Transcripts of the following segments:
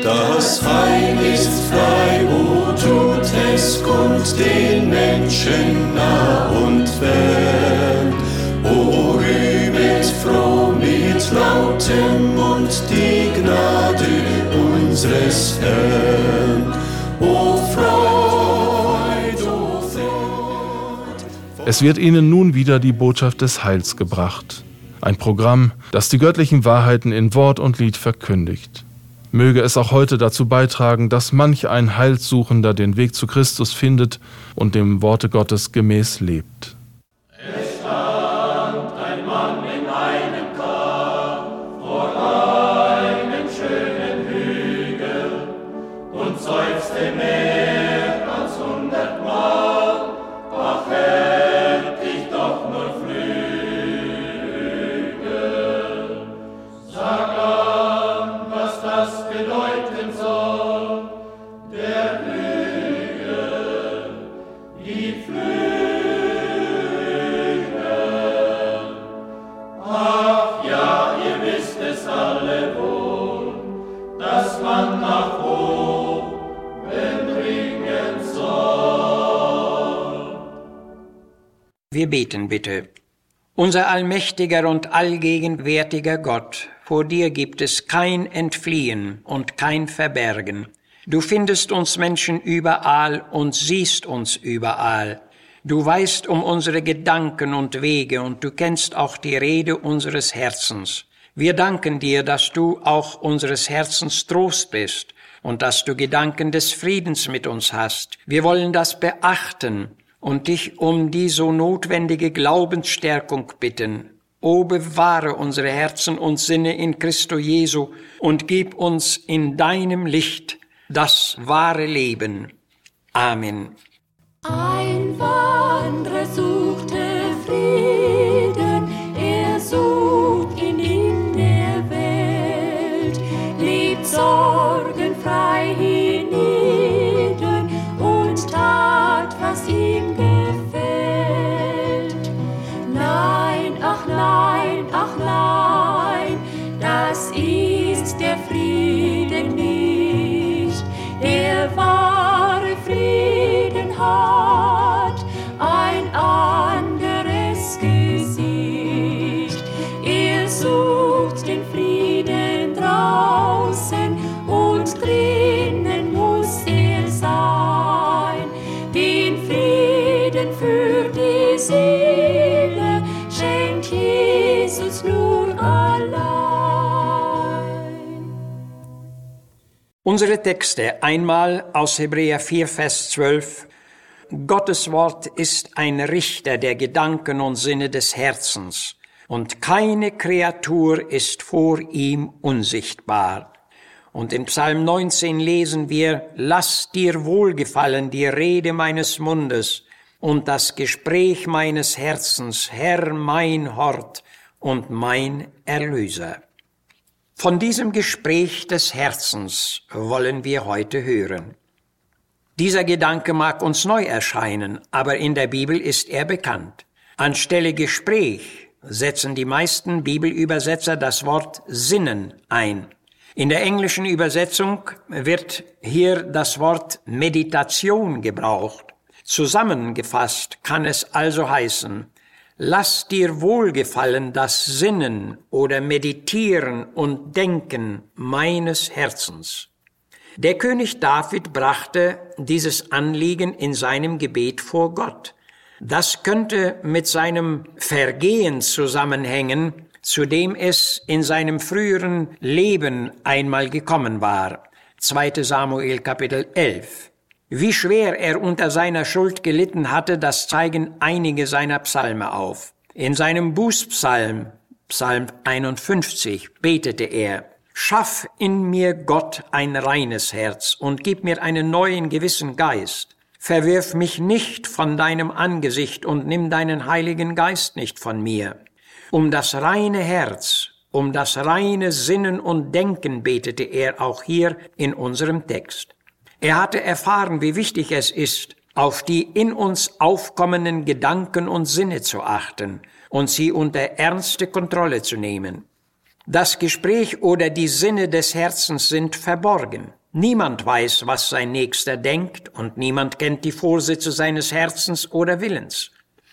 Das Heil ist frei, o tut es kund den Menschen nah und fern. O rühmet froh mit lautem Mund die Gnade unseres Herrn. O Freud, o Freud. Es wird ihnen nun wieder die Botschaft des Heils gebracht. Ein Programm, das die göttlichen Wahrheiten in Wort und Lied verkündigt. Möge es auch heute dazu beitragen, dass manch ein Heilsuchender den Weg zu Christus findet und dem Worte Gottes gemäß lebt. Wir beten bitte. Unser allmächtiger und allgegenwärtiger Gott, vor dir gibt es kein Entfliehen und kein Verbergen. Du findest uns Menschen überall und siehst uns überall. Du weißt um unsere Gedanken und Wege und du kennst auch die Rede unseres Herzens. Wir danken dir, dass du auch unseres Herzens Trost bist und dass du Gedanken des Friedens mit uns hast. Wir wollen das beachten und dich um die so notwendige Glaubensstärkung bitten. O bewahre unsere Herzen und Sinne in Christo Jesu und gib uns in deinem Licht das wahre Leben. Amen. Ein der wahre Frieden hat Unsere Texte einmal aus Hebräer 4, Vers 12. Gottes Wort ist ein Richter der Gedanken und Sinne des Herzens, und keine Kreatur ist vor ihm unsichtbar. Und in Psalm 19 lesen wir, Lass dir wohlgefallen die Rede meines Mundes und das Gespräch meines Herzens, Herr mein Hort und mein Erlöser. Von diesem Gespräch des Herzens wollen wir heute hören. Dieser Gedanke mag uns neu erscheinen, aber in der Bibel ist er bekannt. Anstelle Gespräch setzen die meisten Bibelübersetzer das Wort Sinnen ein. In der englischen Übersetzung wird hier das Wort Meditation gebraucht. Zusammengefasst kann es also heißen, Lass dir wohlgefallen das Sinnen oder Meditieren und Denken meines Herzens. Der König David brachte dieses Anliegen in seinem Gebet vor Gott. Das könnte mit seinem Vergehen zusammenhängen, zu dem es in seinem früheren Leben einmal gekommen war. 2. Samuel Kapitel 11. Wie schwer er unter seiner Schuld gelitten hatte, das zeigen einige seiner Psalme auf. In seinem Bußpsalm, Psalm 51, betete er, Schaff in mir Gott ein reines Herz und gib mir einen neuen gewissen Geist. Verwirf mich nicht von deinem Angesicht und nimm deinen heiligen Geist nicht von mir. Um das reine Herz, um das reine Sinnen und Denken betete er auch hier in unserem Text. Er hatte erfahren, wie wichtig es ist, auf die in uns aufkommenden Gedanken und Sinne zu achten und sie unter ernste Kontrolle zu nehmen. Das Gespräch oder die Sinne des Herzens sind verborgen. Niemand weiß, was sein Nächster denkt, und niemand kennt die Vorsitze seines Herzens oder Willens.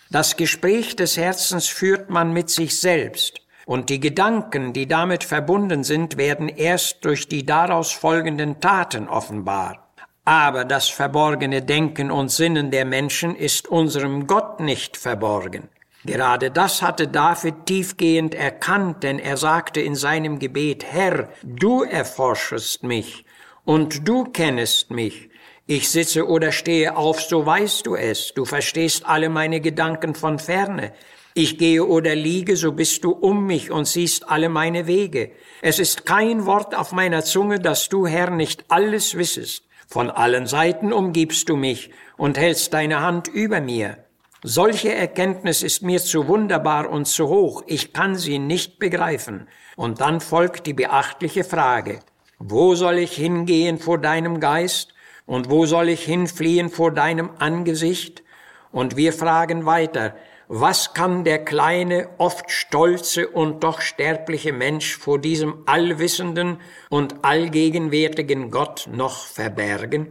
Das Gespräch des Herzens führt man mit sich selbst, und die Gedanken, die damit verbunden sind, werden erst durch die daraus folgenden Taten offenbar. Aber das verborgene Denken und Sinnen der Menschen ist unserem Gott nicht verborgen. Gerade das hatte David tiefgehend erkannt, denn er sagte in seinem Gebet, Herr, du erforschest mich und du kennest mich. Ich sitze oder stehe auf, so weißt du es. Du verstehst alle meine Gedanken von ferne. Ich gehe oder liege, so bist du um mich und siehst alle meine Wege. Es ist kein Wort auf meiner Zunge, dass du, Herr, nicht alles wissest. Von allen Seiten umgibst du mich und hältst deine Hand über mir. Solche Erkenntnis ist mir zu wunderbar und zu hoch, ich kann sie nicht begreifen. Und dann folgt die beachtliche Frage, wo soll ich hingehen vor deinem Geist? Und wo soll ich hinfliehen vor deinem Angesicht? Und wir fragen weiter, was kann der kleine, oft stolze und doch sterbliche Mensch vor diesem allwissenden und allgegenwärtigen Gott noch verbergen?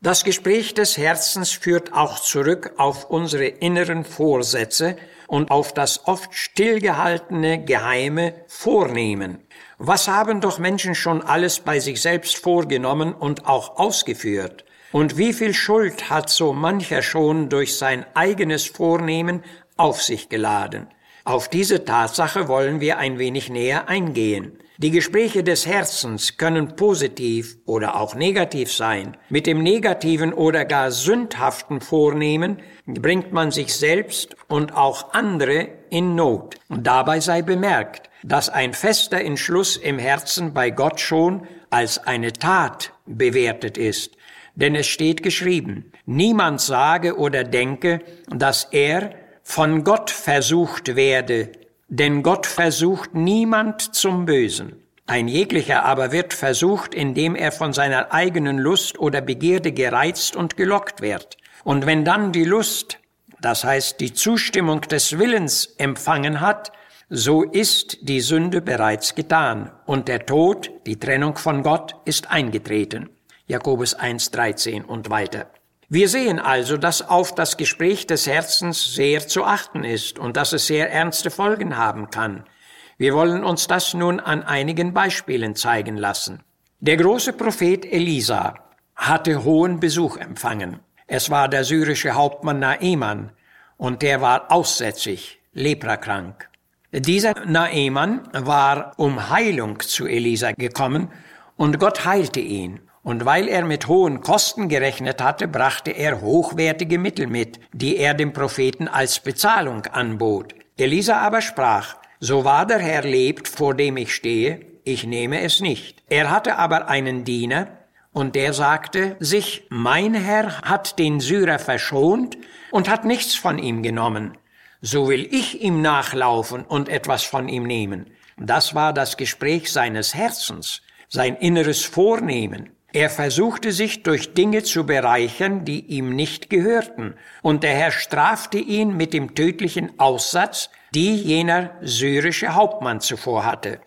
Das Gespräch des Herzens führt auch zurück auf unsere inneren Vorsätze und auf das oft stillgehaltene geheime Vornehmen. Was haben doch Menschen schon alles bei sich selbst vorgenommen und auch ausgeführt? Und wie viel Schuld hat so mancher schon durch sein eigenes Vornehmen auf sich geladen? Auf diese Tatsache wollen wir ein wenig näher eingehen. Die Gespräche des Herzens können positiv oder auch negativ sein. Mit dem negativen oder gar sündhaften Vornehmen bringt man sich selbst und auch andere in Not. Und dabei sei bemerkt, dass ein fester Entschluss im Herzen bei Gott schon als eine Tat bewertet ist. Denn es steht geschrieben, niemand sage oder denke, dass er von Gott versucht werde, denn Gott versucht niemand zum Bösen. Ein jeglicher aber wird versucht, indem er von seiner eigenen Lust oder Begierde gereizt und gelockt wird. Und wenn dann die Lust, das heißt die Zustimmung des Willens empfangen hat, so ist die Sünde bereits getan und der Tod, die Trennung von Gott, ist eingetreten. Jakobus 1.13 und weiter. Wir sehen also, dass auf das Gespräch des Herzens sehr zu achten ist und dass es sehr ernste Folgen haben kann. Wir wollen uns das nun an einigen Beispielen zeigen lassen. Der große Prophet Elisa hatte hohen Besuch empfangen. Es war der syrische Hauptmann Naeman und der war aussätzig, leprakrank. Dieser Naeman war um Heilung zu Elisa gekommen und Gott heilte ihn. Und weil er mit hohen Kosten gerechnet hatte, brachte er hochwertige Mittel mit, die er dem Propheten als Bezahlung anbot. Elisa aber sprach, so wahr der Herr lebt, vor dem ich stehe, ich nehme es nicht. Er hatte aber einen Diener, und der sagte sich, mein Herr hat den Syrer verschont und hat nichts von ihm genommen. So will ich ihm nachlaufen und etwas von ihm nehmen. Das war das Gespräch seines Herzens, sein inneres Vornehmen. Er versuchte sich durch Dinge zu bereichern, die ihm nicht gehörten, und der Herr strafte ihn mit dem tödlichen Aussatz, die jener syrische Hauptmann zuvor hatte.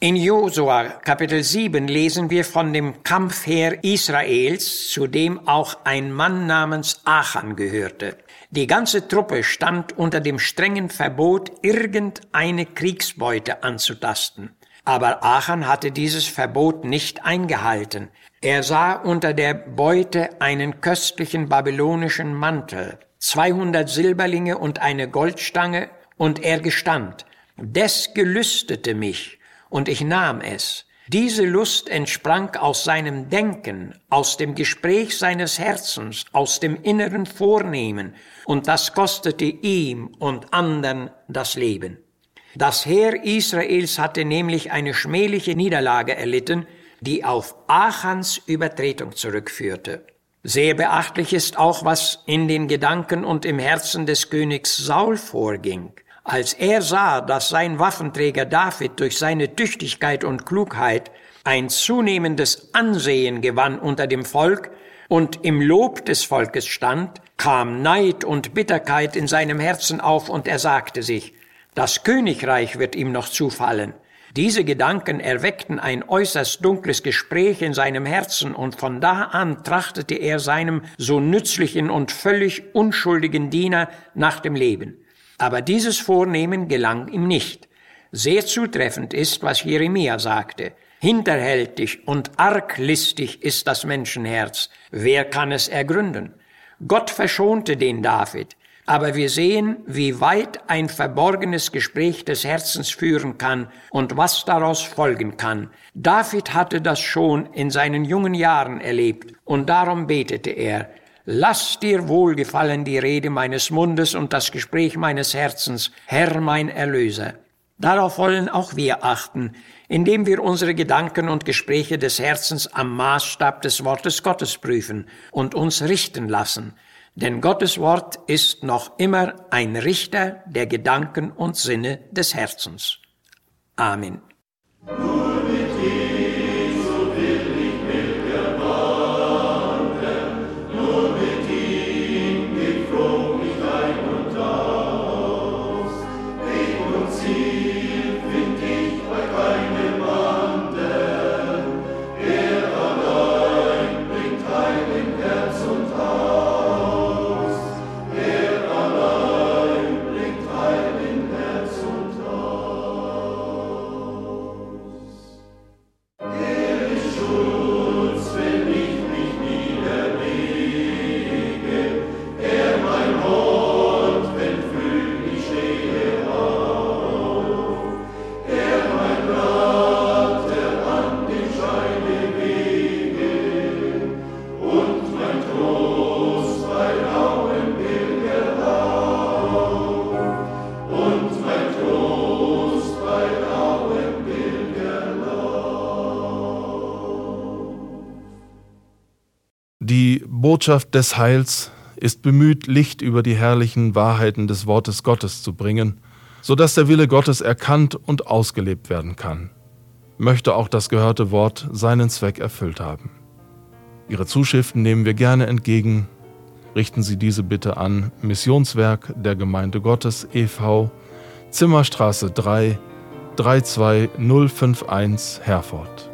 In Josua Kapitel 7 lesen wir von dem Kampfheer Israels, zu dem auch ein Mann namens Achan gehörte. Die ganze Truppe stand unter dem strengen Verbot, irgendeine Kriegsbeute anzutasten. Aber Achan hatte dieses Verbot nicht eingehalten. Er sah unter der Beute einen köstlichen babylonischen Mantel, 200 Silberlinge und eine Goldstange, und er gestand, des gelüstete mich, und ich nahm es. Diese Lust entsprang aus seinem Denken, aus dem Gespräch seines Herzens, aus dem inneren Vornehmen, und das kostete ihm und andern das Leben. Das Heer Israels hatte nämlich eine schmähliche Niederlage erlitten, die auf Achans Übertretung zurückführte. Sehr beachtlich ist auch, was in den Gedanken und im Herzen des Königs Saul vorging. Als er sah, dass sein Waffenträger David durch seine Tüchtigkeit und Klugheit ein zunehmendes Ansehen gewann unter dem Volk und im Lob des Volkes stand, kam Neid und Bitterkeit in seinem Herzen auf und er sagte sich, das Königreich wird ihm noch zufallen. Diese Gedanken erweckten ein äußerst dunkles Gespräch in seinem Herzen und von da an trachtete er seinem so nützlichen und völlig unschuldigen Diener nach dem Leben. Aber dieses Vornehmen gelang ihm nicht. Sehr zutreffend ist, was Jeremia sagte. Hinterhältig und arglistig ist das Menschenherz. Wer kann es ergründen? Gott verschonte den David. Aber wir sehen, wie weit ein verborgenes Gespräch des Herzens führen kann und was daraus folgen kann. David hatte das schon in seinen jungen Jahren erlebt und darum betete er, Lass dir wohlgefallen die Rede meines Mundes und das Gespräch meines Herzens, Herr mein Erlöser. Darauf wollen auch wir achten, indem wir unsere Gedanken und Gespräche des Herzens am Maßstab des Wortes Gottes prüfen und uns richten lassen. Denn Gottes Wort ist noch immer ein Richter der Gedanken und Sinne des Herzens. Amen. Botschaft des Heils ist bemüht, Licht über die herrlichen Wahrheiten des Wortes Gottes zu bringen, so dass der Wille Gottes erkannt und ausgelebt werden kann. Möchte auch das gehörte Wort seinen Zweck erfüllt haben. Ihre Zuschriften nehmen wir gerne entgegen. Richten Sie diese bitte an Missionswerk der Gemeinde Gottes e.V., Zimmerstraße 3, 32051 Herford.